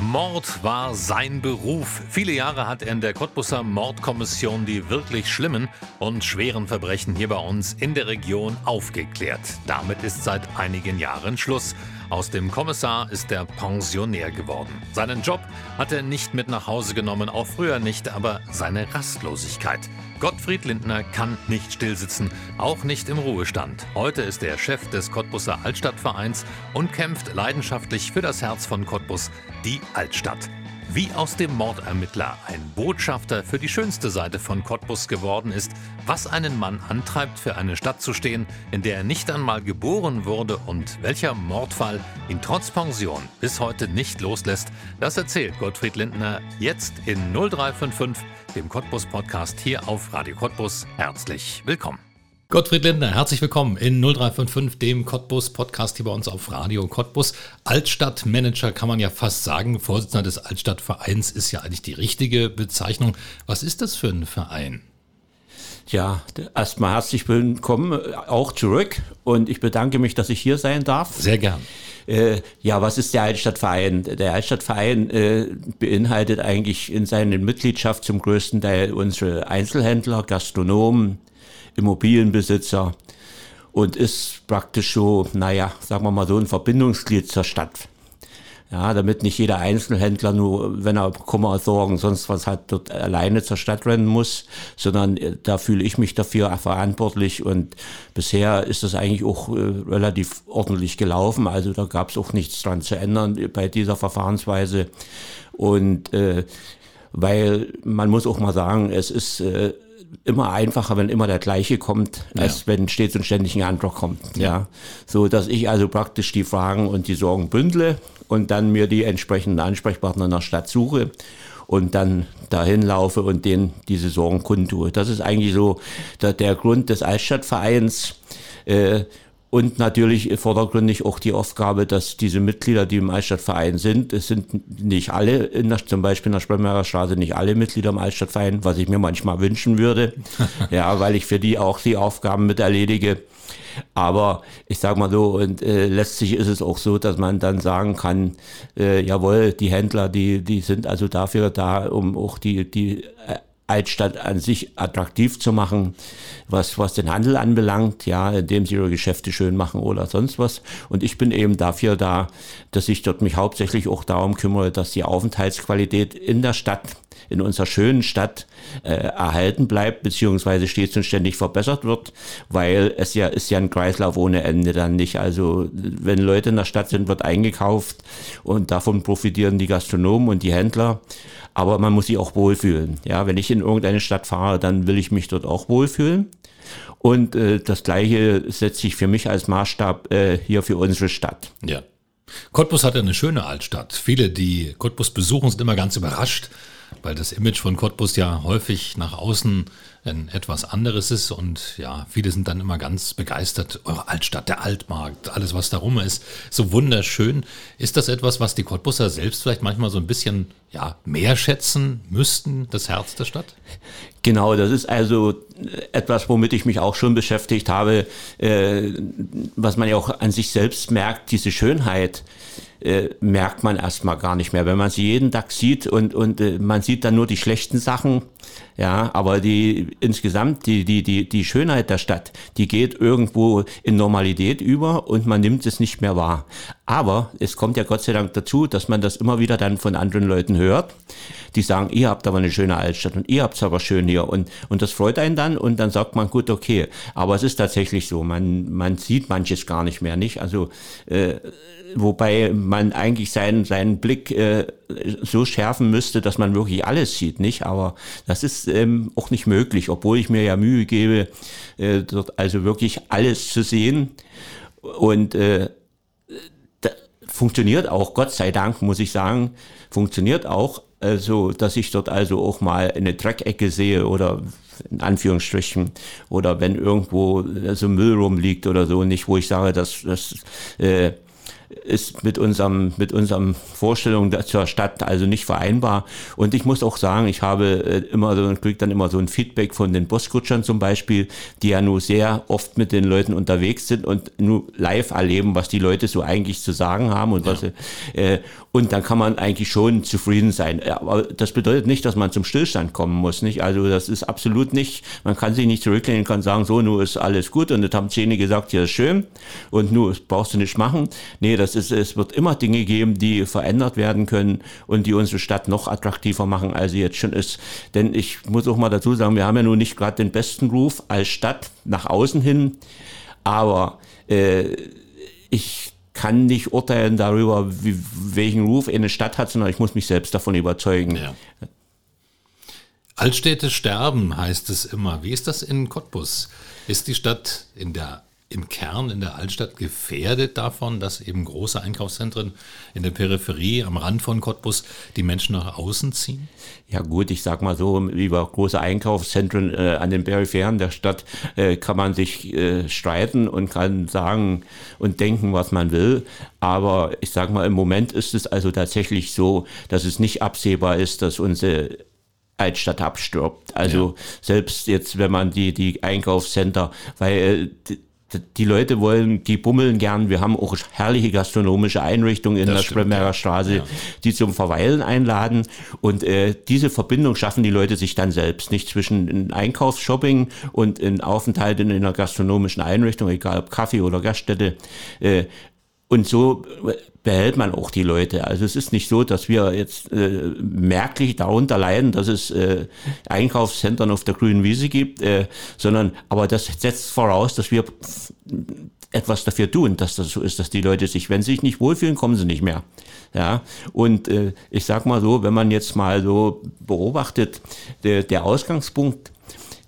Mord war sein Beruf. Viele Jahre hat er in der Cottbuser Mordkommission die wirklich schlimmen und schweren Verbrechen hier bei uns in der Region aufgeklärt. Damit ist seit einigen Jahren Schluss. Aus dem Kommissar ist er Pensionär geworden. Seinen Job hat er nicht mit nach Hause genommen, auch früher nicht, aber seine Rastlosigkeit. Gottfried Lindner kann nicht stillsitzen, auch nicht im Ruhestand. Heute ist er Chef des Cottbuser Altstadtvereins und kämpft leidenschaftlich für das Herz von Cottbus, die Altstadt. Wie aus dem Mordermittler ein Botschafter für die schönste Seite von Cottbus geworden ist, was einen Mann antreibt, für eine Stadt zu stehen, in der er nicht einmal geboren wurde und welcher Mordfall ihn trotz Pension bis heute nicht loslässt, das erzählt Gottfried Lindner jetzt in 0355, dem Cottbus Podcast hier auf Radio Cottbus. Herzlich willkommen. Gottfried Lindner, herzlich willkommen in 0355, dem Cottbus Podcast hier bei uns auf Radio Cottbus. Altstadtmanager kann man ja fast sagen. Vorsitzender des Altstadtvereins ist ja eigentlich die richtige Bezeichnung. Was ist das für ein Verein? Ja, erstmal herzlich willkommen äh, auch zurück und ich bedanke mich, dass ich hier sein darf. Sehr gern. Äh, ja, was ist der Altstadtverein? Der Altstadtverein äh, beinhaltet eigentlich in seiner Mitgliedschaft zum größten Teil unsere Einzelhändler, Gastronomen, Immobilienbesitzer und ist praktisch so, naja, sagen wir mal so ein Verbindungsglied zur Stadt. Ja, damit nicht jeder Einzelhändler nur, wenn er Kummer, Sorgen, sonst was hat, dort alleine zur Stadt rennen muss, sondern äh, da fühle ich mich dafür verantwortlich und bisher ist das eigentlich auch äh, relativ ordentlich gelaufen. Also da gab es auch nichts dran zu ändern bei dieser Verfahrensweise und äh, weil man muss auch mal sagen, es ist äh, immer einfacher, wenn immer der gleiche kommt, als ja. wenn stets und ständig ein anderer kommt. Ja. ja. So dass ich also praktisch die Fragen und die Sorgen bündle und dann mir die entsprechenden Ansprechpartner in der Stadt suche und dann dahin laufe und denen diese Sorgen kundtue. Das ist eigentlich so der, der Grund des Altstadtvereins. Äh, und natürlich vordergründig auch die Aufgabe, dass diese Mitglieder, die im Altstadtverein sind, es sind nicht alle, in der, zum Beispiel in der Spremmerer Straße, nicht alle Mitglieder im Altstadtverein, was ich mir manchmal wünschen würde. ja, weil ich für die auch die Aufgaben mit erledige. Aber ich sage mal so, und äh, letztlich ist es auch so, dass man dann sagen kann, äh, jawohl, die Händler, die, die sind also dafür da, um auch die, die äh, Altstadt an sich attraktiv zu machen, was, was den Handel anbelangt, ja, indem sie ihre Geschäfte schön machen oder sonst was. Und ich bin eben dafür da, dass ich dort mich hauptsächlich auch darum kümmere, dass die Aufenthaltsqualität in der Stadt, in unserer schönen Stadt äh, erhalten bleibt, beziehungsweise stets und ständig verbessert wird, weil es ja ist ja ein Kreislauf ohne Ende dann nicht. Also wenn Leute in der Stadt sind, wird eingekauft und davon profitieren die Gastronomen und die Händler aber man muss sich auch wohlfühlen. Ja, wenn ich in irgendeine Stadt fahre, dann will ich mich dort auch wohlfühlen. Und äh, das Gleiche setze ich für mich als Maßstab äh, hier für unsere Stadt. Ja. Cottbus hat eine schöne Altstadt. Viele, die Cottbus besuchen, sind immer ganz überrascht, weil das Image von Cottbus ja häufig nach außen ein etwas anderes ist und ja, viele sind dann immer ganz begeistert. Eure Altstadt, der Altmarkt, alles was darum ist, so wunderschön. Ist das etwas, was die Cottbuser selbst vielleicht manchmal so ein bisschen ja, mehr schätzen müssten, das Herz der Stadt? Genau, das ist also etwas, womit ich mich auch schon beschäftigt habe, äh, was man ja auch an sich selbst merkt, diese Schönheit äh, merkt man erstmal gar nicht mehr. Wenn man sie jeden Tag sieht und, und äh, man sieht dann nur die schlechten Sachen, ja, aber die insgesamt, die, die, die, die Schönheit der Stadt, die geht irgendwo in Normalität über und man nimmt es nicht mehr wahr. Aber es kommt ja Gott sei Dank dazu, dass man das immer wieder dann von anderen Leuten hört, die sagen, ihr habt aber eine schöne Altstadt und ihr habt es aber schön hier und, und das freut einen dann und dann sagt man, gut, okay. Aber es ist tatsächlich so, man, man sieht manches gar nicht mehr, nicht? Also, äh, wobei man eigentlich seinen, seinen Blick äh, so schärfen müsste, dass man wirklich alles sieht, nicht? Aber das ist ähm, auch nicht möglich, obwohl ich mir ja Mühe gebe, äh, dort also wirklich alles zu sehen. Und äh, funktioniert auch, Gott sei Dank, muss ich sagen, funktioniert auch, also dass ich dort also auch mal eine Dreckecke sehe oder in Anführungsstrichen, oder wenn irgendwo so Müll rumliegt oder so, nicht, wo ich sage, dass das äh, ist mit unserem, mit unserem Vorstellung zur Stadt also nicht vereinbar. Und ich muss auch sagen, ich habe äh, immer so, kriege dann immer so ein Feedback von den Boskutschern zum Beispiel, die ja nur sehr oft mit den Leuten unterwegs sind und nur live erleben, was die Leute so eigentlich zu sagen haben und ja. was, äh, und dann kann man eigentlich schon zufrieden sein. Aber das bedeutet nicht, dass man zum Stillstand kommen muss, nicht? Also das ist absolut nicht, man kann sich nicht zurücklehnen, kann sagen, so, nur ist alles gut und das haben Zähne gesagt, hier ist schön und nur brauchst du nicht machen. Nee, das ist, es wird immer Dinge geben, die verändert werden können und die unsere Stadt noch attraktiver machen, als sie jetzt schon ist. Denn ich muss auch mal dazu sagen, wir haben ja nun nicht gerade den besten Ruf als Stadt nach außen hin, aber äh, ich kann nicht urteilen darüber, wie, welchen Ruf eine Stadt hat, sondern ich muss mich selbst davon überzeugen. Ja. Altstädte sterben, heißt es immer. Wie ist das in Cottbus? Ist die Stadt in der im Kern in der Altstadt gefährdet davon, dass eben große Einkaufszentren in der Peripherie am Rand von Cottbus die Menschen nach außen ziehen? Ja gut, ich sag mal so, über große Einkaufszentren äh, an den Peripheren der Stadt äh, kann man sich äh, streiten und kann sagen und denken, was man will. Aber ich sag mal, im Moment ist es also tatsächlich so, dass es nicht absehbar ist, dass unsere Altstadt abstirbt. Also ja. selbst jetzt, wenn man die, die Einkaufscenter, weil äh, die Leute wollen, die bummeln gern. Wir haben auch herrliche gastronomische Einrichtungen in das der Spremmerer Straße, ja. die zum Verweilen einladen. Und äh, diese Verbindung schaffen die Leute sich dann selbst. Nicht zwischen Einkaufsshopping und in Aufenthalt in einer gastronomischen Einrichtung, egal ob Kaffee oder Gaststätte. Äh, und so behält man auch die Leute. Also es ist nicht so, dass wir jetzt äh, merklich darunter leiden, dass es äh, Einkaufszentren auf der grünen Wiese gibt, äh, sondern aber das setzt voraus, dass wir etwas dafür tun, dass das so ist, dass die Leute sich, wenn sie sich nicht wohlfühlen, kommen sie nicht mehr. Ja, und äh, ich sag mal so, wenn man jetzt mal so beobachtet, der, der Ausgangspunkt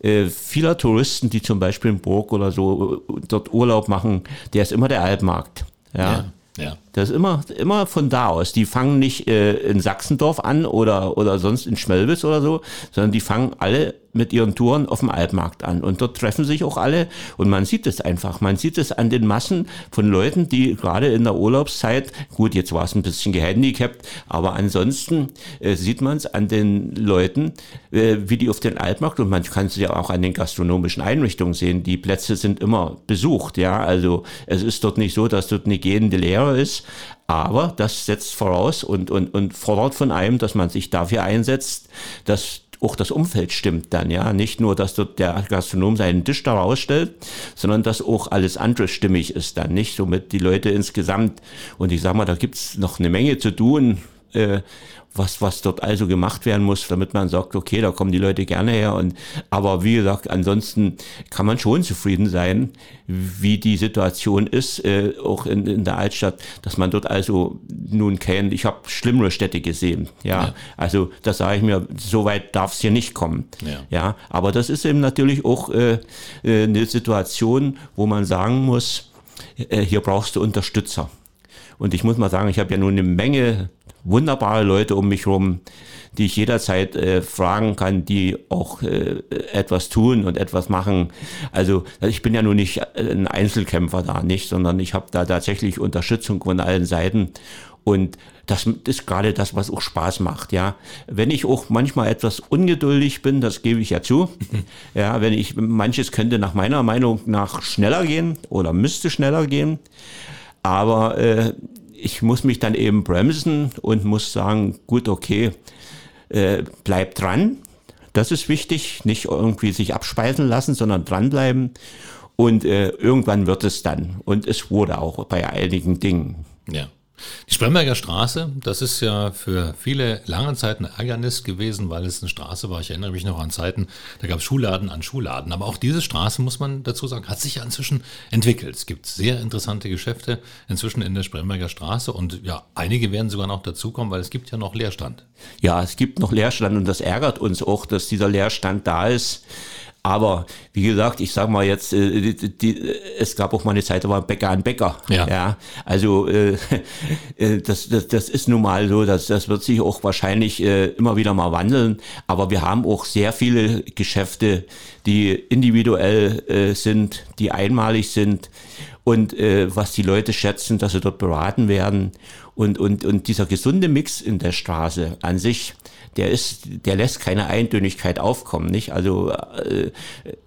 äh, vieler Touristen, die zum Beispiel in Burg oder so äh, dort Urlaub machen, der ist immer der Altmarkt. ja. ja. Ja. Das ist immer, immer von da aus. Die fangen nicht äh, in Sachsendorf an oder, oder sonst in Schmelwitz oder so, sondern die fangen alle mit ihren Touren auf dem Altmarkt an. Und dort treffen sich auch alle und man sieht es einfach. Man sieht es an den Massen von Leuten, die gerade in der Urlaubszeit, gut, jetzt war es ein bisschen gehandicapt, aber ansonsten äh, sieht man es an den Leuten, äh, wie die auf den Altmarkt und man kann es ja auch an den gastronomischen Einrichtungen sehen. Die Plätze sind immer besucht, ja. Also es ist dort nicht so, dass dort eine gehende Lehre ist, aber das setzt voraus und, und, und fordert von einem, dass man sich dafür einsetzt, dass auch das Umfeld stimmt dann, ja. Nicht nur, dass dort der Gastronom seinen Tisch da rausstellt, sondern dass auch alles andere stimmig ist dann, nicht? Somit die Leute insgesamt, und ich sag mal, da gibt's noch eine Menge zu tun, äh, was, was dort also gemacht werden muss, damit man sagt, okay, da kommen die Leute gerne her. Und, aber wie gesagt, ansonsten kann man schon zufrieden sein, wie die Situation ist, äh, auch in, in der Altstadt, dass man dort also nun kennt. Ich habe schlimmere Städte gesehen. Ja, ja. also da sage ich mir, so weit darf es hier nicht kommen. Ja. ja, aber das ist eben natürlich auch äh, äh eine Situation, wo man sagen muss, äh, hier brauchst du Unterstützer. Und ich muss mal sagen, ich habe ja nun eine Menge wunderbare Leute um mich herum, die ich jederzeit äh, fragen kann, die auch äh, etwas tun und etwas machen. Also ich bin ja nun nicht äh, ein Einzelkämpfer da, nicht, sondern ich habe da tatsächlich Unterstützung von allen Seiten. Und das ist gerade das, was auch Spaß macht, ja. Wenn ich auch manchmal etwas ungeduldig bin, das gebe ich ja zu. Ja, wenn ich, manches könnte nach meiner Meinung nach schneller gehen oder müsste schneller gehen. Aber äh, ich muss mich dann eben bremsen und muss sagen, gut, okay, äh, bleib dran. Das ist wichtig, nicht irgendwie sich abspeisen lassen, sondern dranbleiben. Und äh, irgendwann wird es dann. Und es wurde auch bei einigen Dingen. Ja. Die Spremberger Straße, das ist ja für viele lange Zeit ein Ärgernis gewesen, weil es eine Straße war. Ich erinnere mich noch an Zeiten, da gab es Schulladen an Schulladen. Aber auch diese Straße, muss man dazu sagen, hat sich ja inzwischen entwickelt. Es gibt sehr interessante Geschäfte inzwischen in der Spremberger Straße und ja, einige werden sogar noch dazukommen, weil es gibt ja noch Leerstand. Ja, es gibt noch Leerstand und das ärgert uns auch, dass dieser Leerstand da ist. Aber wie gesagt, ich sag mal jetzt, äh, die, die, es gab auch mal eine Zeit, da war Bäcker an Bäcker. Ja. ja also äh, äh, das, das, das ist nun mal so, dass das wird sich auch wahrscheinlich äh, immer wieder mal wandeln. Aber wir haben auch sehr viele Geschäfte, die individuell äh, sind, die einmalig sind und äh, was die Leute schätzen, dass sie dort beraten werden. Und, und, und dieser gesunde Mix in der Straße an sich, der ist, der lässt keine Eintönigkeit aufkommen, nicht? Also, äh,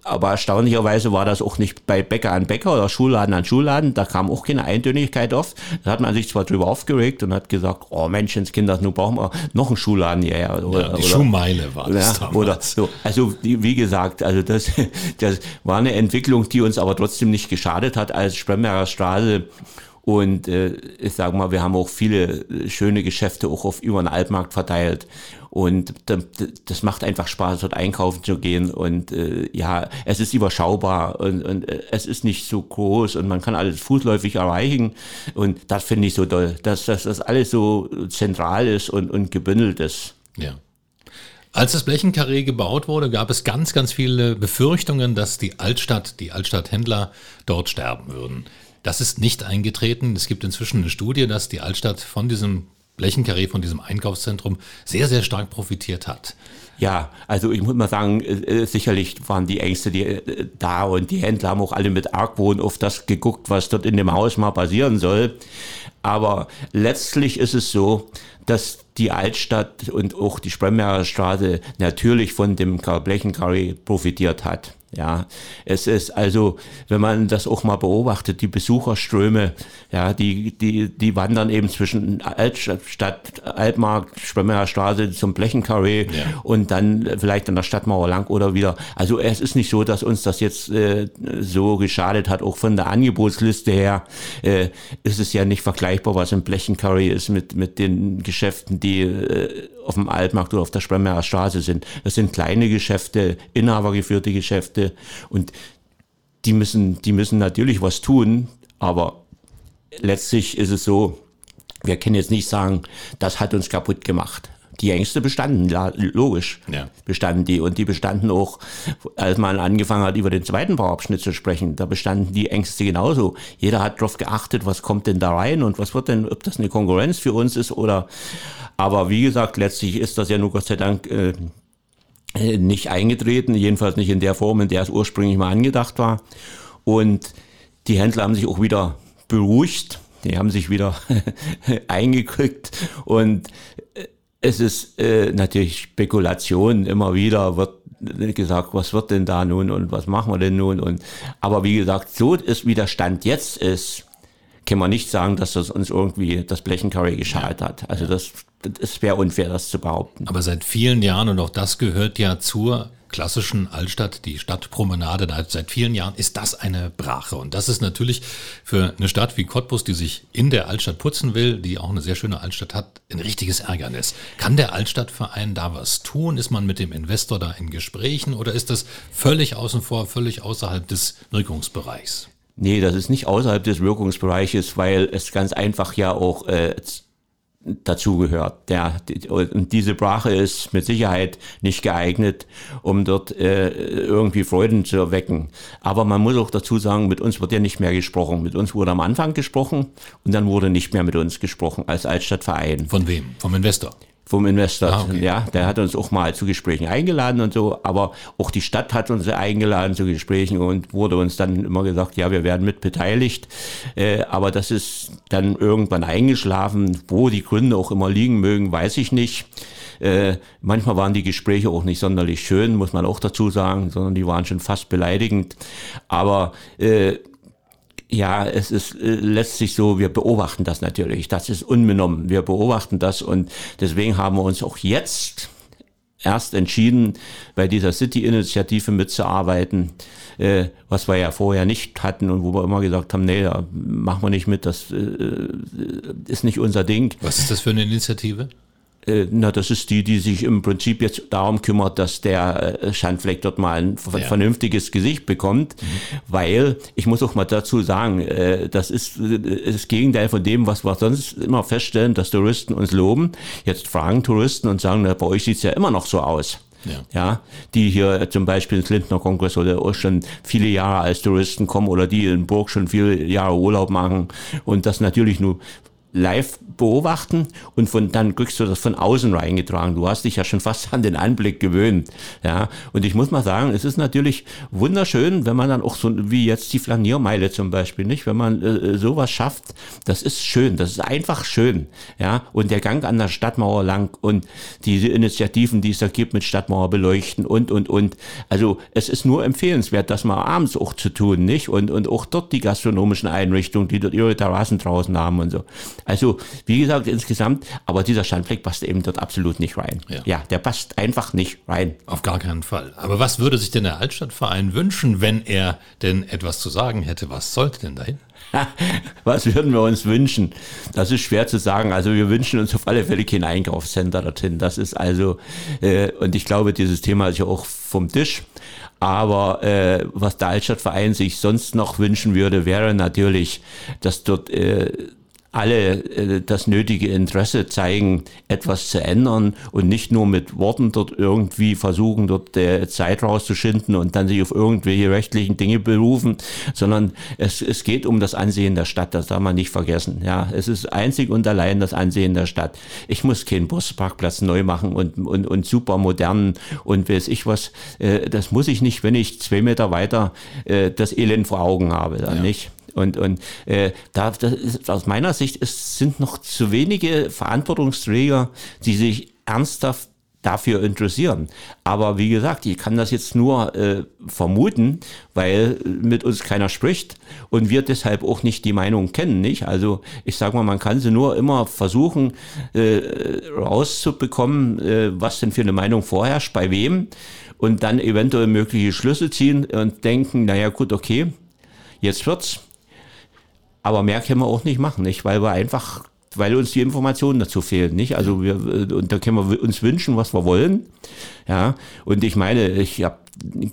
aber erstaunlicherweise war das auch nicht bei Bäcker an Bäcker oder Schulladen an Schulladen, da kam auch keine Eintönigkeit auf. Da hat man sich zwar drüber aufgeregt und hat gesagt, oh Menschenskinder, nun brauchen wir noch einen Schulladen hierher. Oder, ja, die oder, Schuhmeile war das ja, Oder so. Also, wie gesagt, also das, das war eine Entwicklung, die uns aber trotzdem nicht geschadet hat als Spremberger Straße und äh, ich sage mal, wir haben auch viele schöne Geschäfte auch auf über den Altmarkt verteilt. Und das macht einfach Spaß, dort einkaufen zu gehen. Und äh, ja, es ist überschaubar und, und äh, es ist nicht so groß und man kann alles fußläufig erreichen. Und das finde ich so toll, dass, dass das alles so zentral ist und, und gebündelt ist. Ja. Als das Blechenkarree gebaut wurde, gab es ganz, ganz viele Befürchtungen, dass die Altstadt, die Altstadthändler dort sterben würden. Das ist nicht eingetreten. Es gibt inzwischen eine Studie, dass die Altstadt von diesem Blechenkarree von diesem Einkaufszentrum sehr, sehr stark profitiert hat. Ja, also ich muss mal sagen, äh, äh, sicherlich waren die Ängste die, äh, da und die Händler haben auch alle mit Argwohn auf das geguckt, was dort in dem Haus mal passieren soll. Aber letztlich ist es so, dass die Altstadt und auch die Spremmerer Straße natürlich von dem Blechenkarree profitiert hat. Ja, es ist also, wenn man das auch mal beobachtet, die Besucherströme, ja, die, die, die wandern eben zwischen Altstadt, Altmarkt, Spremmerer Straße zum Blechenkarree ja. und dann vielleicht an der Stadtmauer lang oder wieder. Also es ist nicht so, dass uns das jetzt äh, so geschadet hat, auch von der Angebotsliste her äh, ist es ja nicht vergleichbar, was im Blechenkarree ist mit, mit den Geschäften, die äh, auf dem Altmarkt oder auf der Spremmerer Straße sind. Das sind kleine Geschäfte, inhabergeführte Geschäfte und die müssen, die müssen natürlich was tun, aber letztlich ist es so, wir können jetzt nicht sagen, das hat uns kaputt gemacht. Die Ängste bestanden, logisch ja. bestanden die. Und die bestanden auch, als man angefangen hat, über den zweiten Bauabschnitt zu sprechen, da bestanden die Ängste genauso. Jeder hat darauf geachtet, was kommt denn da rein und was wird denn, ob das eine Konkurrenz für uns ist oder, aber wie gesagt, letztlich ist das ja nur Gott sei Dank äh, äh, nicht eingetreten, jedenfalls nicht in der Form, in der es ursprünglich mal angedacht war. Und die Händler haben sich auch wieder beruhigt, die haben sich wieder eingekriegt und es ist äh, natürlich Spekulation immer wieder, wird gesagt, was wird denn da nun und was machen wir denn nun und aber wie gesagt, so ist wie der Stand jetzt ist, kann man nicht sagen, dass das uns irgendwie das Blechencurry geschadet hat. Also das, das wäre unfair, das zu behaupten. Aber seit vielen Jahren, und auch das gehört ja zur klassischen Altstadt, die Stadtpromenade, da seit vielen Jahren ist das eine Brache. Und das ist natürlich für eine Stadt wie Cottbus, die sich in der Altstadt putzen will, die auch eine sehr schöne Altstadt hat, ein richtiges Ärgernis. Kann der Altstadtverein da was tun? Ist man mit dem Investor da in Gesprächen oder ist das völlig außen vor, völlig außerhalb des Wirkungsbereichs? Nee, das ist nicht außerhalb des Wirkungsbereiches, weil es ganz einfach ja auch äh, dazugehört. Der, und diese Brache ist mit Sicherheit nicht geeignet, um dort äh, irgendwie Freuden zu erwecken. Aber man muss auch dazu sagen, mit uns wird ja nicht mehr gesprochen. Mit uns wurde am Anfang gesprochen und dann wurde nicht mehr mit uns gesprochen als Altstadtverein. Von wem? Vom Investor? Vom Investor. Ah, okay. Ja, der hat uns auch mal zu Gesprächen eingeladen und so, aber auch die Stadt hat uns eingeladen zu Gesprächen und wurde uns dann immer gesagt, ja, wir werden mit beteiligt. Äh, aber das ist dann irgendwann eingeschlafen. Wo die Gründe auch immer liegen mögen, weiß ich nicht. Äh, manchmal waren die Gespräche auch nicht sonderlich schön, muss man auch dazu sagen, sondern die waren schon fast beleidigend. Aber äh, ja, es ist äh, letztlich so, wir beobachten das natürlich. Das ist unbenommen. Wir beobachten das und deswegen haben wir uns auch jetzt erst entschieden, bei dieser City-Initiative mitzuarbeiten, äh, was wir ja vorher nicht hatten und wo wir immer gesagt haben, nee, da machen wir nicht mit, das äh, ist nicht unser Ding. Was ist das für eine Initiative? Äh, na, das ist die, die sich im Prinzip jetzt darum kümmert, dass der äh, Schandfleck dort mal ein ja. vernünftiges Gesicht bekommt, mhm. weil ich muss auch mal dazu sagen, äh, das ist das Gegenteil von dem, was wir sonst immer feststellen, dass Touristen uns loben. Jetzt fragen Touristen und sagen, na, bei euch sieht's ja immer noch so aus. ja. ja. die hier zum Beispiel ins Lindner Kongress oder auch schon viele Jahre als Touristen kommen oder die in Burg schon viele Jahre Urlaub machen und das natürlich nur live beobachten und von dann kriegst du das von außen reingetragen. Du hast dich ja schon fast an den Anblick gewöhnt. Ja, und ich muss mal sagen, es ist natürlich wunderschön, wenn man dann auch so wie jetzt die Flaniermeile zum Beispiel, nicht, wenn man äh, sowas schafft, das ist schön, das ist einfach schön. Ja, und der Gang an der Stadtmauer lang und diese Initiativen, die es da gibt mit Stadtmauer beleuchten und und und. Also es ist nur empfehlenswert, das mal abends auch zu tun, nicht? Und und auch dort die gastronomischen Einrichtungen, die dort ihre Terrassen draußen haben und so. Also, wie gesagt, insgesamt, aber dieser Schandfleck passt eben dort absolut nicht rein. Ja. ja. der passt einfach nicht rein. Auf gar keinen Fall. Aber was würde sich denn der Altstadtverein wünschen, wenn er denn etwas zu sagen hätte? Was sollte denn dahin? Was würden wir uns wünschen? Das ist schwer zu sagen. Also wir wünschen uns auf alle Fälle kein Einkaufscenter dorthin. Das ist also, äh, und ich glaube, dieses Thema ist ja auch vom Tisch. Aber äh, was der Altstadtverein sich sonst noch wünschen würde, wäre natürlich, dass dort äh, alle äh, das nötige Interesse zeigen, etwas zu ändern und nicht nur mit Worten dort irgendwie versuchen, dort äh, Zeit rauszuschinden und dann sich auf irgendwelche rechtlichen Dinge berufen, sondern es, es geht um das Ansehen der Stadt, das darf man nicht vergessen. Ja, es ist einzig und allein das Ansehen der Stadt. Ich muss keinen Busparkplatz neu machen und, und, und super modern und weiß ich was. Äh, das muss ich nicht, wenn ich zwei Meter weiter äh, das Elend vor Augen habe, dann ja. nicht. Und, und äh, da, das ist, aus meiner Sicht es sind noch zu wenige Verantwortungsträger, die sich ernsthaft dafür interessieren. Aber wie gesagt, ich kann das jetzt nur äh, vermuten, weil mit uns keiner spricht und wir deshalb auch nicht die Meinung kennen, nicht? Also ich sage mal, man kann sie nur immer versuchen äh, rauszubekommen, äh, was denn für eine Meinung vorherrscht, bei wem und dann eventuell mögliche Schlüsse ziehen und denken, naja gut, okay, jetzt wird's. Aber mehr können wir auch nicht machen, nicht? Weil wir einfach, weil uns die Informationen dazu fehlen, nicht? Also wir, und da können wir uns wünschen, was wir wollen. Ja. Und ich meine, ich habe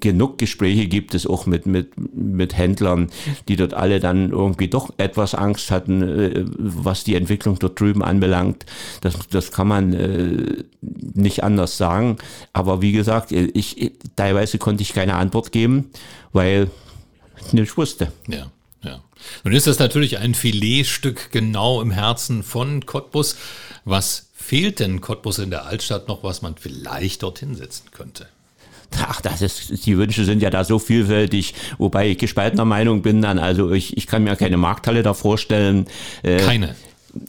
genug Gespräche gibt es auch mit, mit, mit Händlern, die dort alle dann irgendwie doch etwas Angst hatten, äh, was die Entwicklung dort drüben anbelangt. Das, das kann man äh, nicht anders sagen. Aber wie gesagt, ich, teilweise konnte ich keine Antwort geben, weil ich nicht wusste. Ja. Ja. Nun ist das natürlich ein Filetstück genau im Herzen von Cottbus. Was fehlt denn Cottbus in der Altstadt noch, was man vielleicht dorthin setzen könnte? Ach, das ist, die Wünsche sind ja da so vielfältig, wobei ich gespaltener Meinung bin dann. Also ich, ich kann mir keine Markthalle da vorstellen. Äh, keine.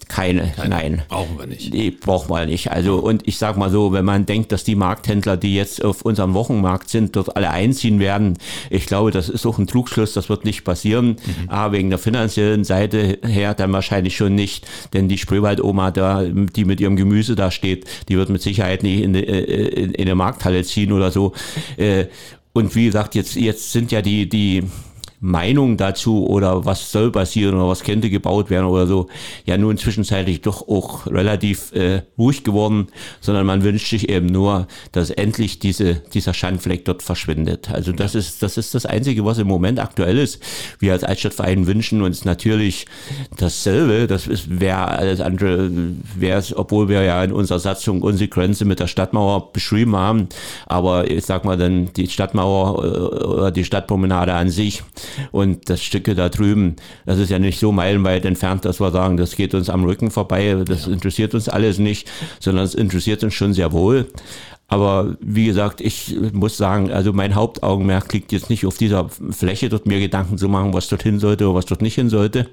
Keine, Keine, nein. Brauchen wir nicht. Nee, brauchen wir nicht. Also, und ich sag mal so, wenn man denkt, dass die Markthändler, die jetzt auf unserem Wochenmarkt sind, dort alle einziehen werden, ich glaube, das ist auch ein Trugschluss, das wird nicht passieren. Mhm. Aber wegen der finanziellen Seite her dann wahrscheinlich schon nicht, denn die Spreewald-Oma da, die mit ihrem Gemüse da steht, die wird mit Sicherheit nicht in, in, in eine Markthalle ziehen oder so. Äh, und wie gesagt, jetzt, jetzt sind ja die, die, Meinung dazu oder was soll passieren oder was könnte gebaut werden oder so, ja nun zwischenzeitlich doch auch relativ äh, ruhig geworden, sondern man wünscht sich eben nur, dass endlich diese, dieser Schandfleck dort verschwindet. Also das ist, das ist das Einzige, was im Moment aktuell ist. Wir als Altstadtverein wünschen uns natürlich dasselbe. Das ist, wäre alles andere, wäre es, obwohl wir ja in unserer Satzung unsere Grenze mit der Stadtmauer beschrieben haben. Aber ich sag mal dann die Stadtmauer äh, oder die Stadtpromenade an sich, und das Stücke da drüben, das ist ja nicht so meilenweit entfernt, dass wir sagen, das geht uns am Rücken vorbei, das ja. interessiert uns alles nicht, sondern es interessiert uns schon sehr wohl. Aber wie gesagt, ich muss sagen, also mein Hauptaugenmerk liegt jetzt nicht auf dieser Fläche, dort mir Gedanken zu machen, was dort hin sollte oder was dort nicht hin sollte.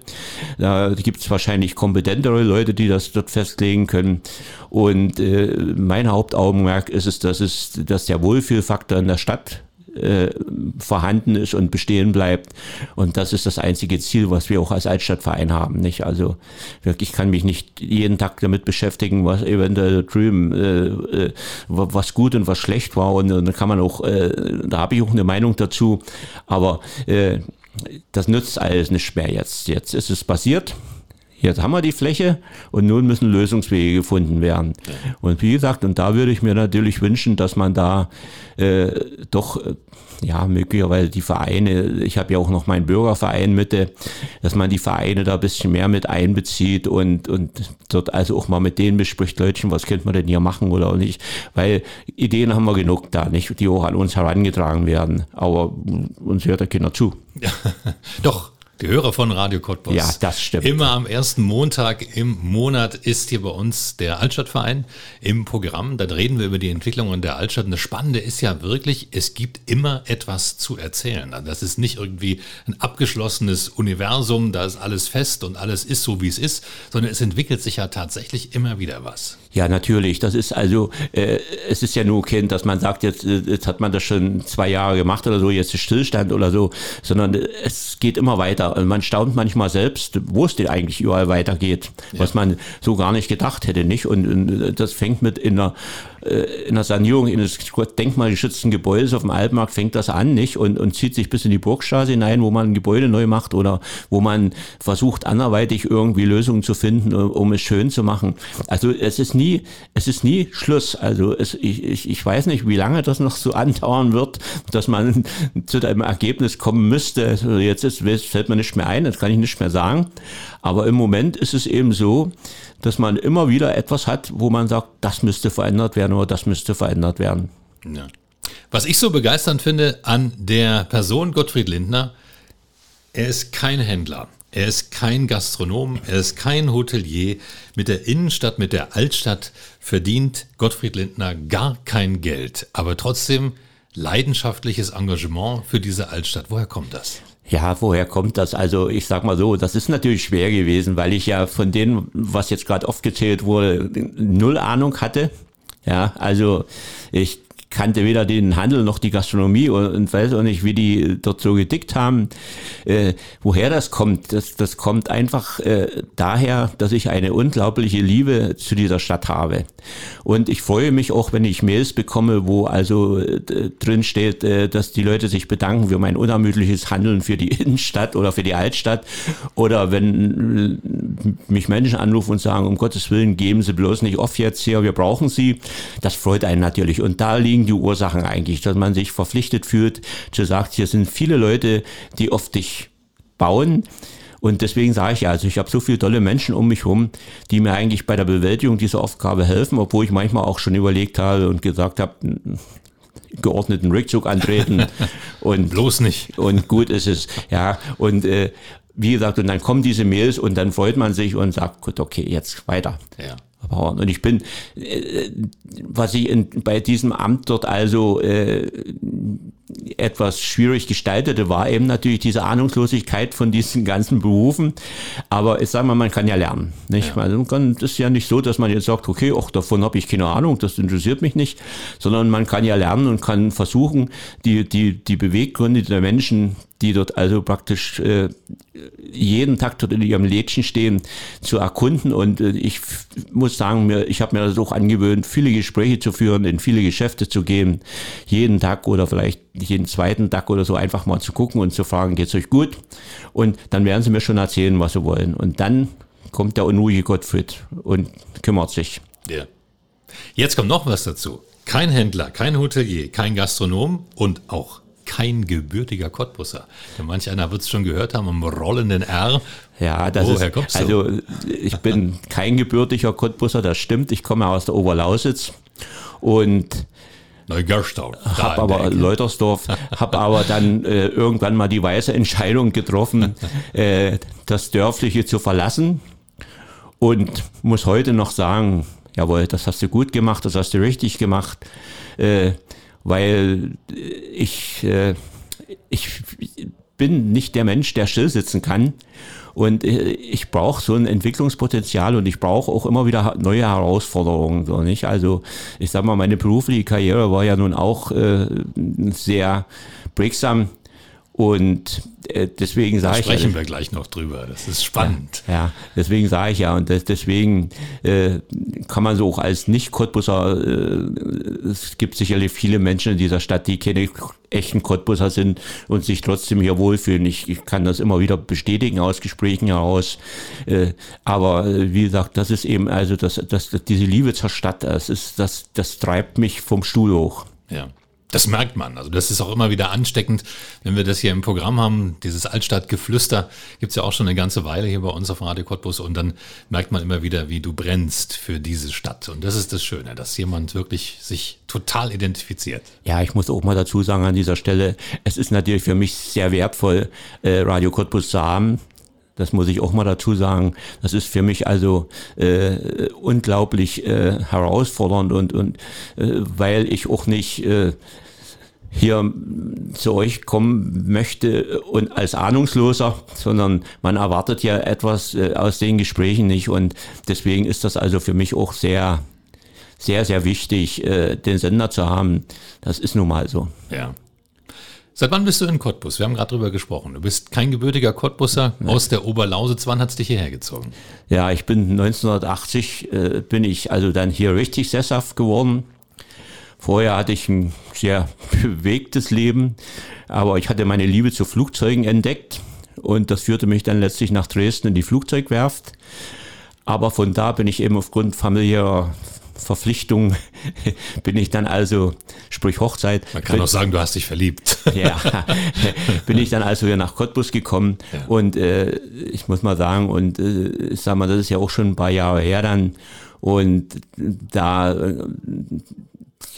Da gibt es wahrscheinlich kompetentere Leute, die das dort festlegen können. Und äh, mein Hauptaugenmerk ist es, dass es, dass der Wohlfühlfaktor in der Stadt äh, vorhanden ist und bestehen bleibt. Und das ist das einzige Ziel, was wir auch als Altstadtverein haben. Nicht? Also wirklich kann mich nicht jeden Tag damit beschäftigen, was eventuell drüben, äh, äh, was gut und was schlecht war. Und, und da kann man auch, äh, da habe ich auch eine Meinung dazu. Aber äh, das nützt alles nicht mehr jetzt. Jetzt ist es passiert Jetzt haben wir die Fläche und nun müssen Lösungswege gefunden werden. Und wie gesagt, und da würde ich mir natürlich wünschen, dass man da äh, doch äh, ja, möglicherweise die Vereine, ich habe ja auch noch meinen Bürgerverein Mitte, dass man die Vereine da ein bisschen mehr mit einbezieht und, und dort also auch mal mit denen bespricht, Leutchen, was könnte man denn hier machen oder nicht, weil Ideen haben wir genug da, nicht, die auch an uns herangetragen werden, aber uns hört da keiner zu. Doch, die Hörer von Radio Cottbus. Ja, das stimmt. Immer am ersten Montag im Monat ist hier bei uns der Altstadtverein im Programm. Dann reden wir über die Entwicklungen der Altstadt. Und das Spannende ist ja wirklich, es gibt immer etwas zu erzählen. Also das ist nicht irgendwie ein abgeschlossenes Universum, da ist alles fest und alles ist so, wie es ist, sondern es entwickelt sich ja tatsächlich immer wieder was. Ja, natürlich. Das ist also, äh, es ist ja nur Kind, dass man sagt, jetzt, äh, jetzt hat man das schon zwei Jahre gemacht oder so, jetzt ist Stillstand oder so, sondern es geht immer weiter. Und man staunt manchmal selbst, wo es denn eigentlich überall weitergeht, ja. was man so gar nicht gedacht hätte, nicht? Und, und das fängt mit in einer äh, in der Sanierung eines denkmalgeschützten Gebäudes auf dem Altmarkt fängt das an, nicht? Und, und zieht sich bis in die Burgstraße hinein, wo man ein Gebäude neu macht oder wo man versucht, anderweitig irgendwie Lösungen zu finden, um es schön zu machen. Also es ist nie, es ist nie Schluss. Also es, ich, ich, ich weiß nicht, wie lange das noch so andauern wird, dass man zu einem Ergebnis kommen müsste. Also jetzt ist, fällt mir nicht mehr ein, das kann ich nicht mehr sagen. Aber im Moment ist es eben so, dass man immer wieder etwas hat, wo man sagt, das müsste verändert werden oder das müsste verändert werden. Ja. Was ich so begeisternd finde an der Person Gottfried Lindner, er ist kein Händler. Er ist kein Gastronom, er ist kein Hotelier. Mit der Innenstadt, mit der Altstadt verdient Gottfried Lindner gar kein Geld, aber trotzdem leidenschaftliches Engagement für diese Altstadt. Woher kommt das? Ja, woher kommt das? Also ich sag mal so, das ist natürlich schwer gewesen, weil ich ja von dem, was jetzt gerade aufgezählt wurde, null Ahnung hatte. Ja, also ich kannte weder den Handel noch die Gastronomie und, weiß auch nicht, wie die dort so gedickt haben. Äh, woher das kommt, das, das kommt einfach äh, daher, dass ich eine unglaubliche Liebe zu dieser Stadt habe. Und ich freue mich auch, wenn ich Mails bekomme, wo also äh, drin steht, äh, dass die Leute sich bedanken für mein unermüdliches Handeln für die Innenstadt oder für die Altstadt. Oder wenn äh, mich Menschen anrufen und sagen, um Gottes Willen, geben Sie bloß nicht off jetzt hier, wir brauchen Sie. Das freut einen natürlich. Und da liegen liegen die Ursachen eigentlich, dass man sich verpflichtet fühlt, zu sagen, hier sind viele Leute, die auf dich bauen. Und deswegen sage ich ja, also ich habe so viele tolle Menschen um mich herum, die mir eigentlich bei der Bewältigung dieser Aufgabe helfen, obwohl ich manchmal auch schon überlegt habe und gesagt habe, geordneten Rückzug antreten und bloß nicht und gut ist es ja und äh, wie gesagt und dann kommen diese Mails und dann freut man sich und sagt gut okay jetzt weiter ja. Und ich bin, äh, was ich in, bei diesem Amt dort also äh, etwas schwierig gestaltete, war eben natürlich diese Ahnungslosigkeit von diesen ganzen Berufen. Aber ich sage mal, man kann ja lernen. Nicht? Ja. Also kann, das ist ja nicht so, dass man jetzt sagt, okay, auch davon habe ich keine Ahnung, das interessiert mich nicht, sondern man kann ja lernen und kann versuchen, die, die, die Beweggründe der Menschen, die dort also praktisch äh, jeden Tag dort in ihrem Lädchen stehen, zu erkunden. Und äh, ich muss sagen, mir, ich habe mir das auch angewöhnt, viele Gespräche zu führen, in viele Geschäfte zu gehen, jeden Tag oder vielleicht jeden zweiten Tag oder so einfach mal zu gucken und zu fragen, geht's euch gut? Und dann werden sie mir schon erzählen, was sie wollen. Und dann kommt der unruhige Gottfried und kümmert sich. Ja. Jetzt kommt noch was dazu. Kein Händler, kein Hotelier, kein Gastronom und auch kein gebürtiger Cottbusser. Denn manch einer wird es schon gehört haben, am rollenden R. Ja, das Woher ist, kommst du? also ich bin kein gebürtiger Cottbusser, das stimmt. Ich komme aus der Oberlausitz und Neugerstau. Hab aber Leutersdorf, habe aber dann äh, irgendwann mal die weise Entscheidung getroffen, äh, das Dörfliche zu verlassen und muss heute noch sagen, jawohl, das hast du gut gemacht, das hast du richtig gemacht, äh, weil ich, äh, ich bin nicht der Mensch, der still sitzen kann. Und äh, ich brauche so ein Entwicklungspotenzial und ich brauche auch immer wieder neue Herausforderungen. So, nicht? Also ich sag mal, meine berufliche Karriere war ja nun auch äh, sehr breaksam Und äh, deswegen sage ich. Sprechen ja, wir gleich noch drüber. Das ist spannend. Ja, ja deswegen sage ich ja. Und das, deswegen äh, kann man so auch als Nicht-Cottbusser, äh, es gibt sicherlich viele Menschen in dieser Stadt, die keine echten Cottbusser sind und sich trotzdem hier wohlfühlen. Ich, ich kann das immer wieder bestätigen aus Gesprächen heraus. Äh, aber äh, wie gesagt, das ist eben also das, das, das, diese Liebe zur Stadt, das ist, das, das treibt mich vom Stuhl hoch. Ja. Das merkt man. Also das ist auch immer wieder ansteckend, wenn wir das hier im Programm haben. Dieses Altstadtgeflüster gibt's ja auch schon eine ganze Weile hier bei uns auf Radio Cottbus und dann merkt man immer wieder, wie du brennst für diese Stadt. Und das ist das Schöne, dass jemand wirklich sich total identifiziert. Ja, ich muss auch mal dazu sagen an dieser Stelle, es ist natürlich für mich sehr wertvoll, äh, Radio Cottbus zu haben. Das muss ich auch mal dazu sagen. Das ist für mich also äh, unglaublich äh, herausfordernd und, und äh, weil ich auch nicht äh, hier zu euch kommen möchte und als Ahnungsloser, sondern man erwartet ja etwas äh, aus den Gesprächen nicht und deswegen ist das also für mich auch sehr, sehr, sehr wichtig, äh, den Sender zu haben. Das ist nun mal so. Ja. Seit wann bist du in Cottbus? Wir haben gerade drüber gesprochen. Du bist kein gebürtiger Cottbusser Nein. aus der Oberlausitz. Wann hat es dich hierher gezogen? Ja, ich bin 1980, äh, bin ich also dann hier richtig sesshaft geworden. Vorher hatte ich ein sehr bewegtes Leben, aber ich hatte meine Liebe zu Flugzeugen entdeckt und das führte mich dann letztlich nach Dresden in die Flugzeugwerft. Aber von da bin ich eben aufgrund familiärer Verpflichtung bin ich dann also, sprich Hochzeit. Man kann bin, auch sagen, du hast dich verliebt. Ja, bin ich dann also hier nach Cottbus gekommen ja. und äh, ich muss mal sagen, und äh, ich sag mal, das ist ja auch schon ein paar Jahre her dann und da äh,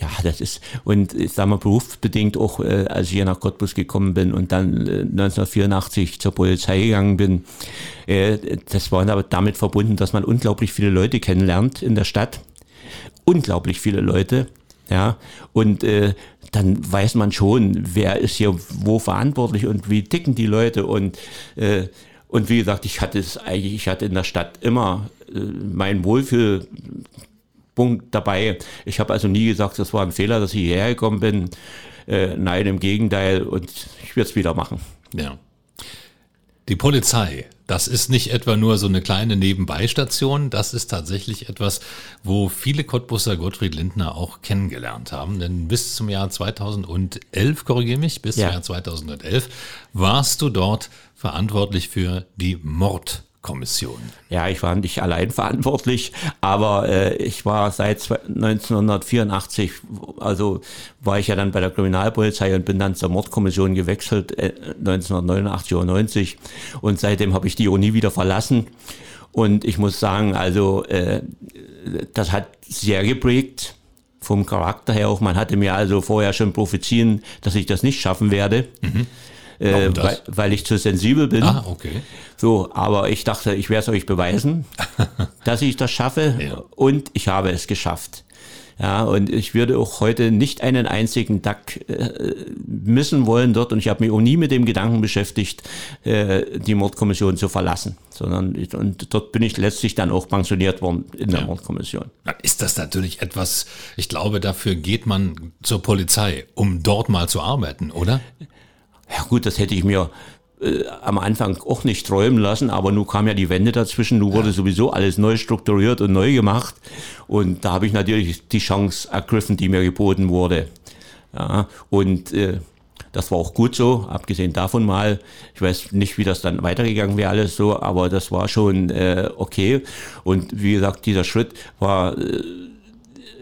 ja, das ist, und ich sag mal, berufsbedingt auch, äh, als ich hier nach Cottbus gekommen bin und dann äh, 1984 zur Polizei gegangen bin, äh, das war aber damit verbunden, dass man unglaublich viele Leute kennenlernt in der Stadt unglaublich viele Leute. Ja, und äh, dann weiß man schon, wer ist hier wo verantwortlich und wie ticken die Leute und äh, und wie gesagt, ich hatte es eigentlich, ich hatte in der Stadt immer äh, meinen Wohlfühlpunkt dabei. Ich habe also nie gesagt, das war ein Fehler, dass ich hierher gekommen bin. Äh, nein, im Gegenteil, und ich werde es wieder machen. Ja. Die Polizei, das ist nicht etwa nur so eine kleine Nebenbeistation, das ist tatsächlich etwas, wo viele Cottbusser Gottfried Lindner auch kennengelernt haben. Denn bis zum Jahr 2011, korrigiere mich, bis ja. zum Jahr 2011 warst du dort verantwortlich für die Mord Kommission. Ja, ich war nicht allein verantwortlich, aber äh, ich war seit 1984, also war ich ja dann bei der Kriminalpolizei und bin dann zur Mordkommission gewechselt, äh, 1989 oder 90 und seitdem habe ich die auch nie wieder verlassen. Und ich muss sagen, also äh, das hat sehr geprägt vom Charakter her auch. Man hatte mir also vorher schon prophezieren, dass ich das nicht schaffen werde. Mhm äh, weil, weil, ich zu sensibel bin. Ah, okay. So, aber ich dachte, ich werde es euch beweisen, dass ich das schaffe ja. und ich habe es geschafft. Ja, und ich würde auch heute nicht einen einzigen Duck äh, missen wollen dort und ich habe mich auch nie mit dem Gedanken beschäftigt, äh, die Mordkommission zu verlassen, sondern und dort bin ich letztlich dann auch pensioniert worden in der ja. Mordkommission. Dann ist das natürlich etwas, ich glaube, dafür geht man zur Polizei, um dort mal zu arbeiten, oder? Ja gut, das hätte ich mir äh, am Anfang auch nicht träumen lassen, aber nun kam ja die Wende dazwischen, nun wurde ja. sowieso alles neu strukturiert und neu gemacht und da habe ich natürlich die Chance ergriffen, die mir geboten wurde. Ja, und äh, das war auch gut so, abgesehen davon mal. Ich weiß nicht, wie das dann weitergegangen wäre, alles so, aber das war schon äh, okay. Und wie gesagt, dieser Schritt war, äh,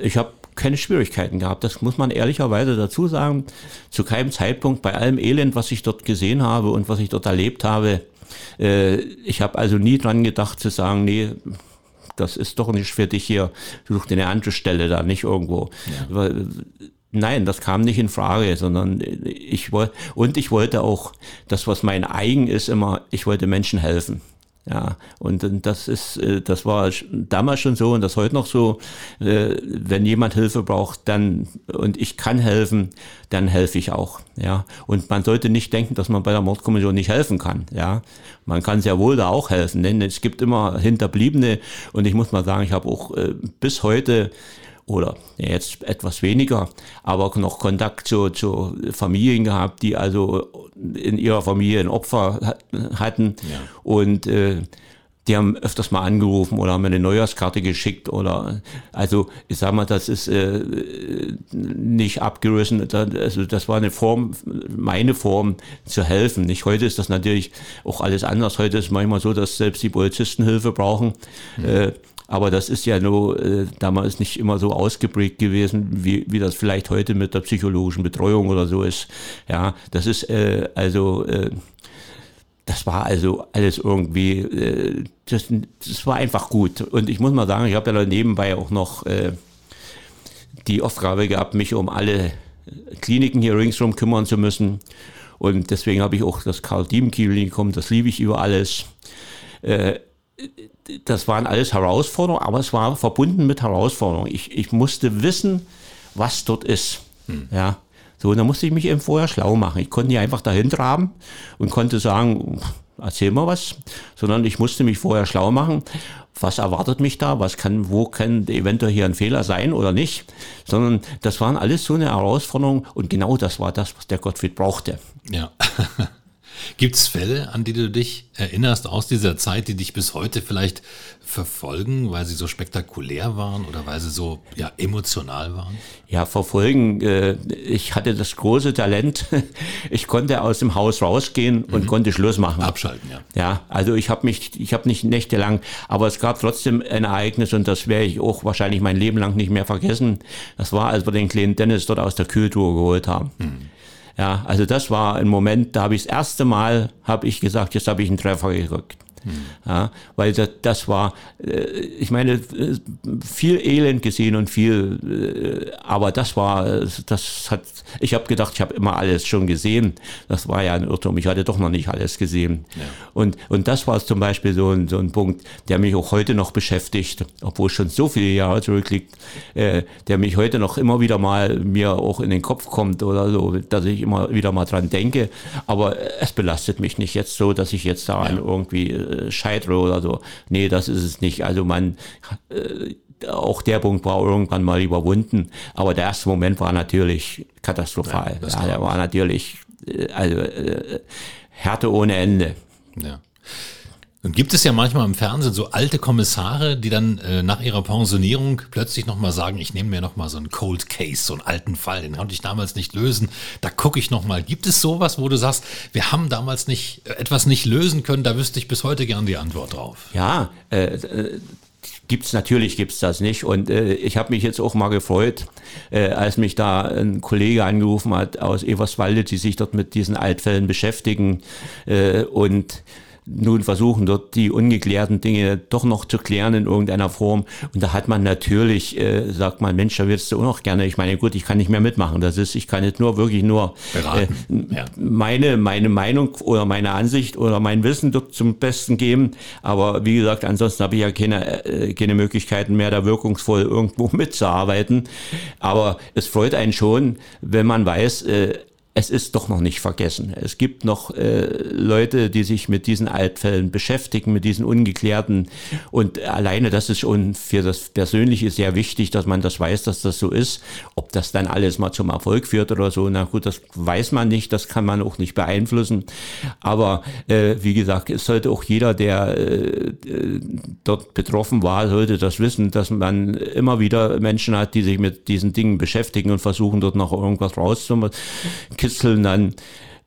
ich habe keine Schwierigkeiten gehabt. Das muss man ehrlicherweise dazu sagen. Zu keinem Zeitpunkt bei allem Elend, was ich dort gesehen habe und was ich dort erlebt habe. Äh, ich habe also nie dran gedacht zu sagen, nee, das ist doch nicht für dich hier, such dir eine andere Stelle da, nicht irgendwo. Ja. Nein, das kam nicht in Frage, sondern ich wollte, und ich wollte auch, das, was mein eigen ist, immer, ich wollte Menschen helfen. Ja, und das ist, äh, das war damals schon so und das heute noch so. Äh, wenn jemand Hilfe braucht, dann und ich kann helfen, dann helfe ich auch. Ja, und man sollte nicht denken, dass man bei der Mordkommission nicht helfen kann. Ja, man kann sehr wohl da auch helfen, denn es gibt immer Hinterbliebene und ich muss mal sagen, ich habe auch äh, bis heute oder jetzt etwas weniger, aber noch Kontakt zu, zu Familien gehabt, die also in ihrer Familie ein Opfer hatten. Ja. Und äh, die haben öfters mal angerufen oder haben mir eine Neujahrskarte geschickt oder also ich sag mal, das ist äh, nicht abgerissen. Also das war eine Form, meine Form zu helfen. Nicht heute ist das natürlich auch alles anders. Heute ist manchmal so, dass selbst die Polizisten Hilfe brauchen. Mhm. Äh, aber das ist ja nur äh, damals nicht immer so ausgeprägt gewesen, wie, wie das vielleicht heute mit der psychologischen Betreuung oder so ist. Ja, das ist äh, also äh, das war also alles irgendwie, äh, das, das war einfach gut. Und ich muss mal sagen, ich habe ja nebenbei auch noch äh, die Aufgabe gehabt, mich um alle Kliniken hier ringsherum kümmern zu müssen. Und deswegen habe ich auch das Karl-Diem-Klinikum, das liebe ich über alles. Äh, das waren alles Herausforderungen, aber es war verbunden mit Herausforderungen. Ich, ich musste wissen, was dort ist. Hm. Ja. So, da musste ich mich eben vorher schlau machen. Ich konnte nicht einfach dahin traben und konnte sagen, erzähl mal was, sondern ich musste mich vorher schlau machen. Was erwartet mich da? Was kann, wo kann eventuell hier ein Fehler sein oder nicht? Sondern das waren alles so eine Herausforderung und genau das war das, was der Gottfried brauchte. Ja. Gibt es Fälle, an die du dich erinnerst aus dieser Zeit, die dich bis heute vielleicht verfolgen, weil sie so spektakulär waren oder weil sie so ja, emotional waren? Ja, verfolgen. Äh, ich hatte das große Talent. Ich konnte aus dem Haus rausgehen und mhm. konnte Schluss machen. Abschalten, ja. Ja, also ich habe mich, ich habe nicht nächtelang, aber es gab trotzdem ein Ereignis und das werde ich auch wahrscheinlich mein Leben lang nicht mehr vergessen. Das war, als wir den kleinen Dennis dort aus der Kühltour geholt haben. Mhm. Ja, also das war ein Moment, da habe ich das erste Mal, habe ich gesagt, jetzt habe ich einen Treffer gerückt. Hm. Ja, weil das, das war, äh, ich meine, viel Elend gesehen und viel, äh, aber das war, das hat, ich habe gedacht, ich habe immer alles schon gesehen. Das war ja ein Irrtum, ich hatte doch noch nicht alles gesehen. Ja. Und, und das war zum Beispiel so ein, so ein Punkt, der mich auch heute noch beschäftigt, obwohl es schon so viele Jahre zurückliegt, äh, der mich heute noch immer wieder mal mir auch in den Kopf kommt oder so, dass ich immer wieder mal dran denke. Aber es belastet mich nicht jetzt so, dass ich jetzt daran ja. irgendwie äh, scheitere oder so. Nee, das ist es nicht. Also man, äh, auch der Punkt war irgendwann mal überwunden. Aber der erste Moment war natürlich katastrophal. Ja, ja der war natürlich, äh, also, äh, Härte ohne Ende. Ja. Und gibt es ja manchmal im Fernsehen so alte Kommissare, die dann äh, nach ihrer Pensionierung plötzlich nochmal sagen, ich nehme mir nochmal so einen Cold Case, so einen alten Fall, den konnte ich damals nicht lösen. Da gucke ich nochmal. Gibt es sowas, wo du sagst, wir haben damals nicht äh, etwas nicht lösen können, da wüsste ich bis heute gern die Antwort drauf. Ja, äh, äh gibt's natürlich gibt's das nicht und äh, ich habe mich jetzt auch mal gefreut, äh, als mich da ein Kollege angerufen hat aus Everswalde, die sich dort mit diesen Altfällen beschäftigen äh, und nun versuchen, dort die ungeklärten Dinge doch noch zu klären in irgendeiner Form. Und da hat man natürlich, äh, sagt man, Mensch, da würdest du auch noch gerne. Ich meine, gut, ich kann nicht mehr mitmachen. Das ist, ich kann jetzt nur wirklich nur äh, ja. meine, meine Meinung oder meine Ansicht oder mein Wissen dort zum Besten geben. Aber wie gesagt, ansonsten habe ich ja keine, äh, keine Möglichkeiten mehr, da wirkungsvoll irgendwo mitzuarbeiten. Aber es freut einen schon, wenn man weiß, äh, es ist doch noch nicht vergessen. Es gibt noch äh, Leute, die sich mit diesen Altfällen beschäftigen, mit diesen ungeklärten. Und alleine das ist schon für das Persönliche sehr wichtig, dass man das weiß, dass das so ist. Ob das dann alles mal zum Erfolg führt oder so, na gut, das weiß man nicht, das kann man auch nicht beeinflussen. Aber äh, wie gesagt, es sollte auch jeder, der äh, dort betroffen war, sollte das wissen, dass man immer wieder Menschen hat, die sich mit diesen Dingen beschäftigen und versuchen, dort noch irgendwas rauszumachen kitzeln, dann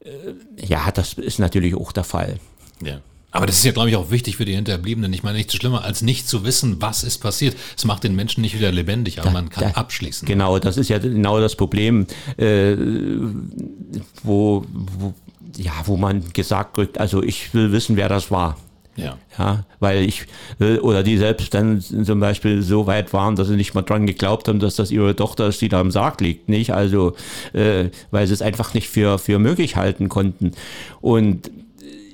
äh, ja, das ist natürlich auch der Fall. Ja. Aber das ist ja, glaube ich, auch wichtig für die Hinterbliebenen. Ich meine, nichts schlimmer, als nicht zu wissen, was ist passiert. Es macht den Menschen nicht wieder lebendig, aber da, man kann da, abschließen. Genau, das ist ja genau das Problem, äh, wo, wo, ja, wo man gesagt wird, also ich will wissen, wer das war. Ja. ja. Weil ich, oder die selbst dann zum Beispiel so weit waren, dass sie nicht mal dran geglaubt haben, dass das ihre Tochter ist, die da im Sarg liegt, nicht? Also, äh, weil sie es einfach nicht für, für möglich halten konnten. Und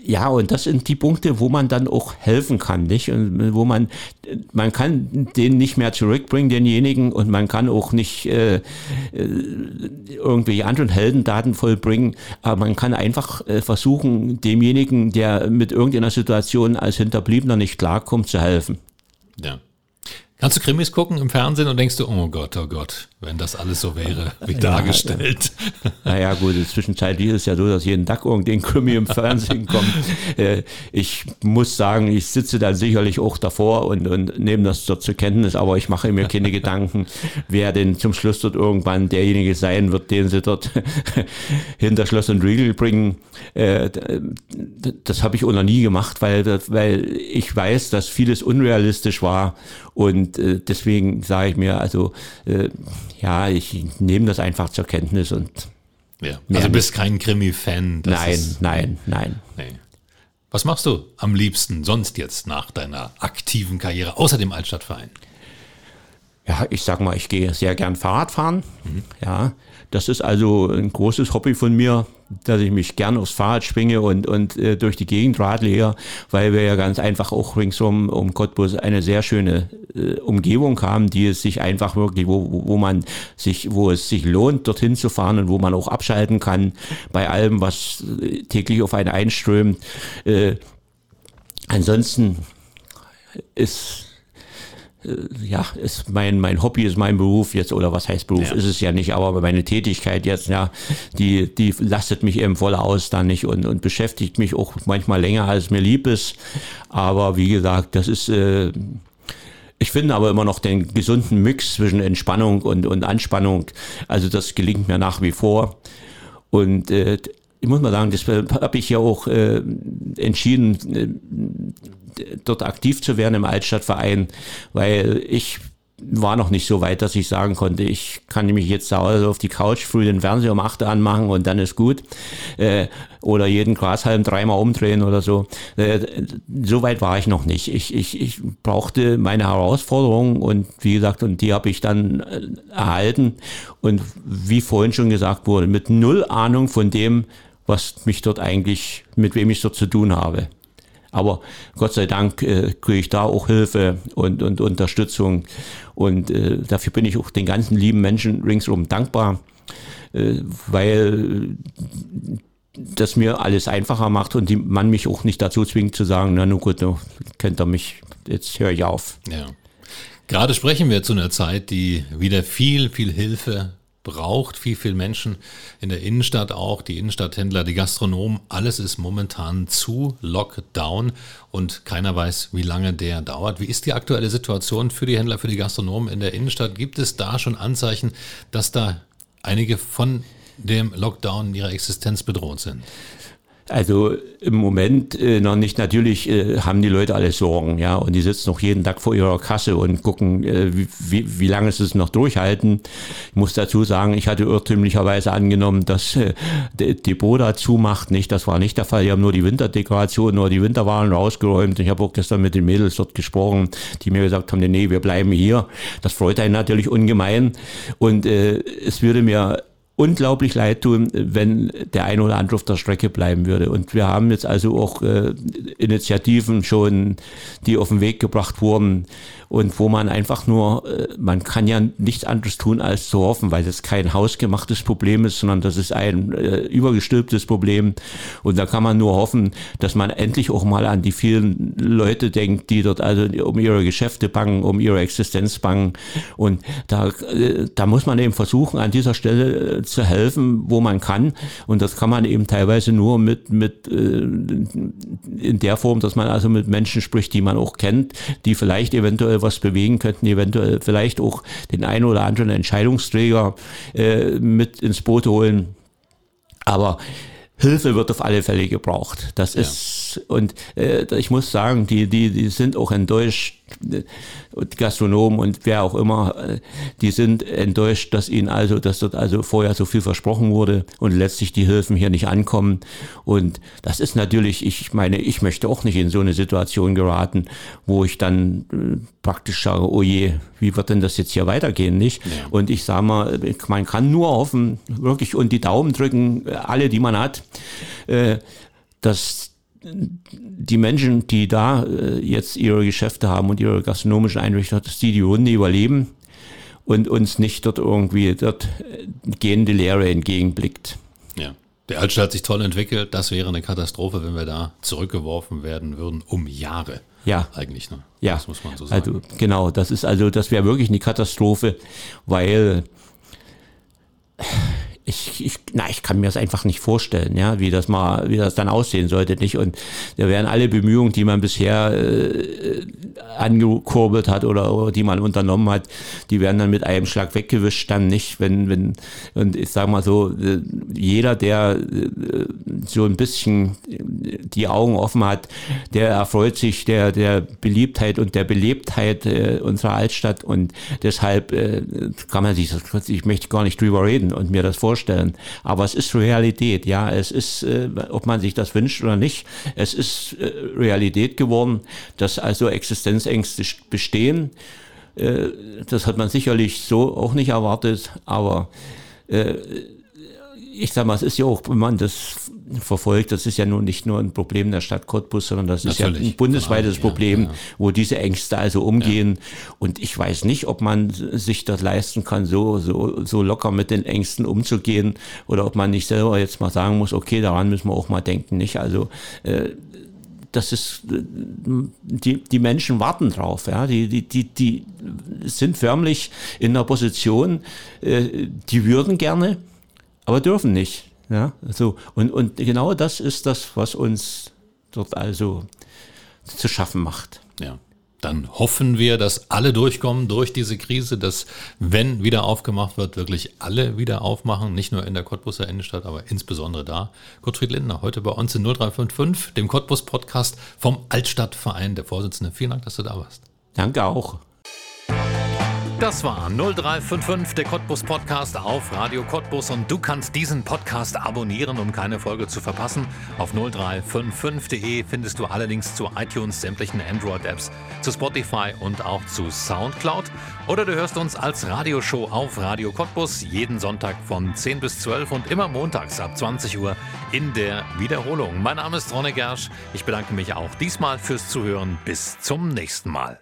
ja, und das sind die Punkte, wo man dann auch helfen kann, nicht? Und wo man, man kann den nicht mehr zurückbringen, denjenigen, und man kann auch nicht äh, äh irgendwelche anderen Heldendaten vollbringen, aber man kann einfach äh, versuchen, demjenigen, der mit irgendeiner Situation als Hinterbliebener nicht klarkommt, zu helfen. Ja. Kannst du Krimis gucken im Fernsehen und denkst du, oh Gott, oh Gott, wenn das alles so wäre, wie ja, dargestellt. Naja, gut, zwischenzeitlich ist es ja so, dass jeden Tag irgendein Krimi im Fernsehen kommt. Äh, ich muss sagen, ich sitze dann sicherlich auch davor und, und nehme das dort zur Kenntnis, aber ich mache mir keine Gedanken, wer denn zum Schluss dort irgendwann derjenige sein wird, den sie dort hinter Schloss und Riegel bringen. Äh, das habe ich auch noch nie gemacht, weil, weil ich weiß, dass vieles unrealistisch war und äh, deswegen sage ich mir, also ja, ich nehme das einfach zur Kenntnis und ja. Also du bist kein Krimi-Fan. Nein, nein, nein. Nee. Was machst du am liebsten sonst jetzt nach deiner aktiven Karriere, außer dem Altstadtverein? Ja, ich sag mal, ich gehe sehr gern Fahrrad fahren. Mhm. Ja, das ist also ein großes Hobby von mir, dass ich mich gern aufs Fahrrad schwinge und, und äh, durch die Gegend radle, weil wir ja ganz einfach auch ringsum um Cottbus eine sehr schöne äh, Umgebung haben, die es sich einfach wirklich, wo, wo man sich, wo es sich lohnt, dorthin zu fahren und wo man auch abschalten kann bei allem, was äh, täglich auf einen einströmt. Äh, ansonsten ist ja, ist mein, mein Hobby ist mein Beruf jetzt, oder was heißt Beruf, ja. ist es ja nicht, aber meine Tätigkeit jetzt, ja, die, die lastet mich eben voll aus dann nicht und, und beschäftigt mich auch manchmal länger, als mir lieb ist. Aber wie gesagt, das ist, äh, ich finde aber immer noch den gesunden Mix zwischen Entspannung und, und Anspannung. Also das gelingt mir nach wie vor. Und äh, ich muss mal sagen, das habe ich ja auch äh, entschieden, äh, dort aktiv zu werden im Altstadtverein, weil ich war noch nicht so weit, dass ich sagen konnte, ich kann nämlich jetzt zu Hause auf die Couch früh den Fernseher um 8 anmachen und dann ist gut. Äh, oder jeden Grashalm dreimal umdrehen oder so. Äh, so weit war ich noch nicht. Ich, ich, ich brauchte meine Herausforderungen und wie gesagt, und die habe ich dann äh, erhalten. Und wie vorhin schon gesagt wurde, mit null Ahnung von dem, was mich dort eigentlich, mit wem ich dort zu tun habe. Aber Gott sei Dank äh, kriege ich da auch Hilfe und, und Unterstützung. Und äh, dafür bin ich auch den ganzen lieben Menschen ringsum dankbar, äh, weil das mir alles einfacher macht und die, man mich auch nicht dazu zwingt zu sagen, na nun gut, kennt ihr mich, jetzt höre ich auf. Ja. Gerade sprechen wir zu einer Zeit, die wieder viel, viel Hilfe braucht, viel, viel Menschen in der Innenstadt auch, die Innenstadthändler, die Gastronomen, alles ist momentan zu Lockdown und keiner weiß, wie lange der dauert. Wie ist die aktuelle Situation für die Händler, für die Gastronomen in der Innenstadt? Gibt es da schon Anzeichen, dass da einige von dem Lockdown in ihrer Existenz bedroht sind? Also im Moment äh, noch nicht. Natürlich äh, haben die Leute alle Sorgen, ja, und die sitzen noch jeden Tag vor ihrer Kasse und gucken, äh, wie, wie, lange sie es noch durchhalten. Ich muss dazu sagen, ich hatte irrtümlicherweise angenommen, dass äh, die Boda zumacht. Nicht, das war nicht der Fall. Die haben nur die Winterdekoration, nur die Winterwaren rausgeräumt. Ich habe auch gestern mit den Mädels dort gesprochen, die mir gesagt haben, nee, wir bleiben hier. Das freut einen natürlich ungemein. Und äh, es würde mir unglaublich leid tun, wenn der ein oder andere auf der Strecke bleiben würde. Und wir haben jetzt also auch äh, Initiativen schon, die auf den Weg gebracht wurden, und wo man einfach nur, äh, man kann ja nichts anderes tun, als zu hoffen, weil das kein hausgemachtes Problem ist, sondern das ist ein äh, übergestülptes Problem. Und da kann man nur hoffen, dass man endlich auch mal an die vielen Leute denkt, die dort also um ihre Geschäfte bangen, um ihre Existenz bangen. Und da, äh, da muss man eben versuchen, an dieser Stelle äh, zu helfen, wo man kann. Und das kann man eben teilweise nur mit, mit äh, in der Form, dass man also mit Menschen spricht, die man auch kennt, die vielleicht eventuell was bewegen könnten, eventuell vielleicht auch den einen oder anderen Entscheidungsträger äh, mit ins Boot holen. Aber Hilfe wird auf alle Fälle gebraucht. Das ja. ist, und äh, ich muss sagen, die, die, die sind auch enttäuscht, und Gastronomen und wer auch immer, äh, die sind enttäuscht, dass ihnen also, dass dort also vorher so viel versprochen wurde und letztlich die Hilfen hier nicht ankommen. Und das ist natürlich, ich meine, ich möchte auch nicht in so eine Situation geraten, wo ich dann äh, praktisch sage, oh je, wie wird denn das jetzt hier weitergehen, nicht? Ja. Und ich sage mal, man kann nur hoffen, wirklich und die Daumen drücken, alle, die man hat, äh, dass die Menschen, die da äh, jetzt ihre Geschäfte haben und ihre gastronomischen Einrichtungen, dass die die Runde überleben und uns nicht dort irgendwie dort äh, gehende Lehre entgegenblickt. Ja. Der Altstadt hat sich toll entwickelt. Das wäre eine Katastrophe, wenn wir da zurückgeworfen werden würden um Jahre. Ja. Eigentlich, ne? Ja. Das muss man so sagen. Also genau, das ist also, das wäre wirklich eine Katastrophe, weil ich, ich, na, ich kann mir das einfach nicht vorstellen, ja, wie das mal, wie das dann aussehen sollte, nicht? Und da wären alle Bemühungen, die man bisher äh, angekurbelt hat oder, oder die man unternommen hat, die werden dann mit einem Schlag weggewischt, dann nicht, wenn, wenn, und ich sag mal so, äh, jeder, der äh, so ein bisschen die Augen offen hat, der erfreut sich der, der Beliebtheit und der Belebtheit äh, unserer Altstadt. Und deshalb äh, kann man sich ich möchte gar nicht drüber reden und mir das vorstellen vorstellen. Aber es ist Realität, ja. Es ist, äh, ob man sich das wünscht oder nicht, es ist äh, Realität geworden, dass also Existenzängste bestehen. Äh, das hat man sicherlich so auch nicht erwartet, aber äh, ich sag mal, es ist ja auch, wenn man das verfolgt, das ist ja nun nicht nur ein Problem der Stadt Cottbus, sondern das ist Natürlich. ja ein bundesweites ja, Problem, ja. wo diese Ängste also umgehen. Ja. Und ich weiß nicht, ob man sich das leisten kann, so, so, so locker mit den Ängsten umzugehen oder ob man nicht selber jetzt mal sagen muss, okay, daran müssen wir auch mal denken, nicht? Also, äh, das ist, die, die Menschen warten drauf, ja, die, die, die, die sind förmlich in einer Position, äh, die würden gerne, aber dürfen nicht. Ja, so. Und, und genau das ist das, was uns dort also zu schaffen macht. Ja. Dann hoffen wir, dass alle durchkommen durch diese Krise, dass, wenn wieder aufgemacht wird, wirklich alle wieder aufmachen, nicht nur in der Cottbuser Innenstadt, aber insbesondere da. Gottfried Lindner, heute bei uns in 0355, dem Cottbus Podcast vom Altstadtverein, der Vorsitzende. Vielen Dank, dass du da warst. Danke auch. Das war 0355, der Cottbus Podcast auf Radio Cottbus und du kannst diesen Podcast abonnieren, um keine Folge zu verpassen. Auf 0355.de findest du allerdings zu iTunes sämtlichen Android-Apps, zu Spotify und auch zu Soundcloud. Oder du hörst uns als Radioshow auf Radio Cottbus jeden Sonntag von 10 bis 12 und immer montags ab 20 Uhr in der Wiederholung. Mein Name ist Ronne Gersch. Ich bedanke mich auch diesmal fürs Zuhören. Bis zum nächsten Mal.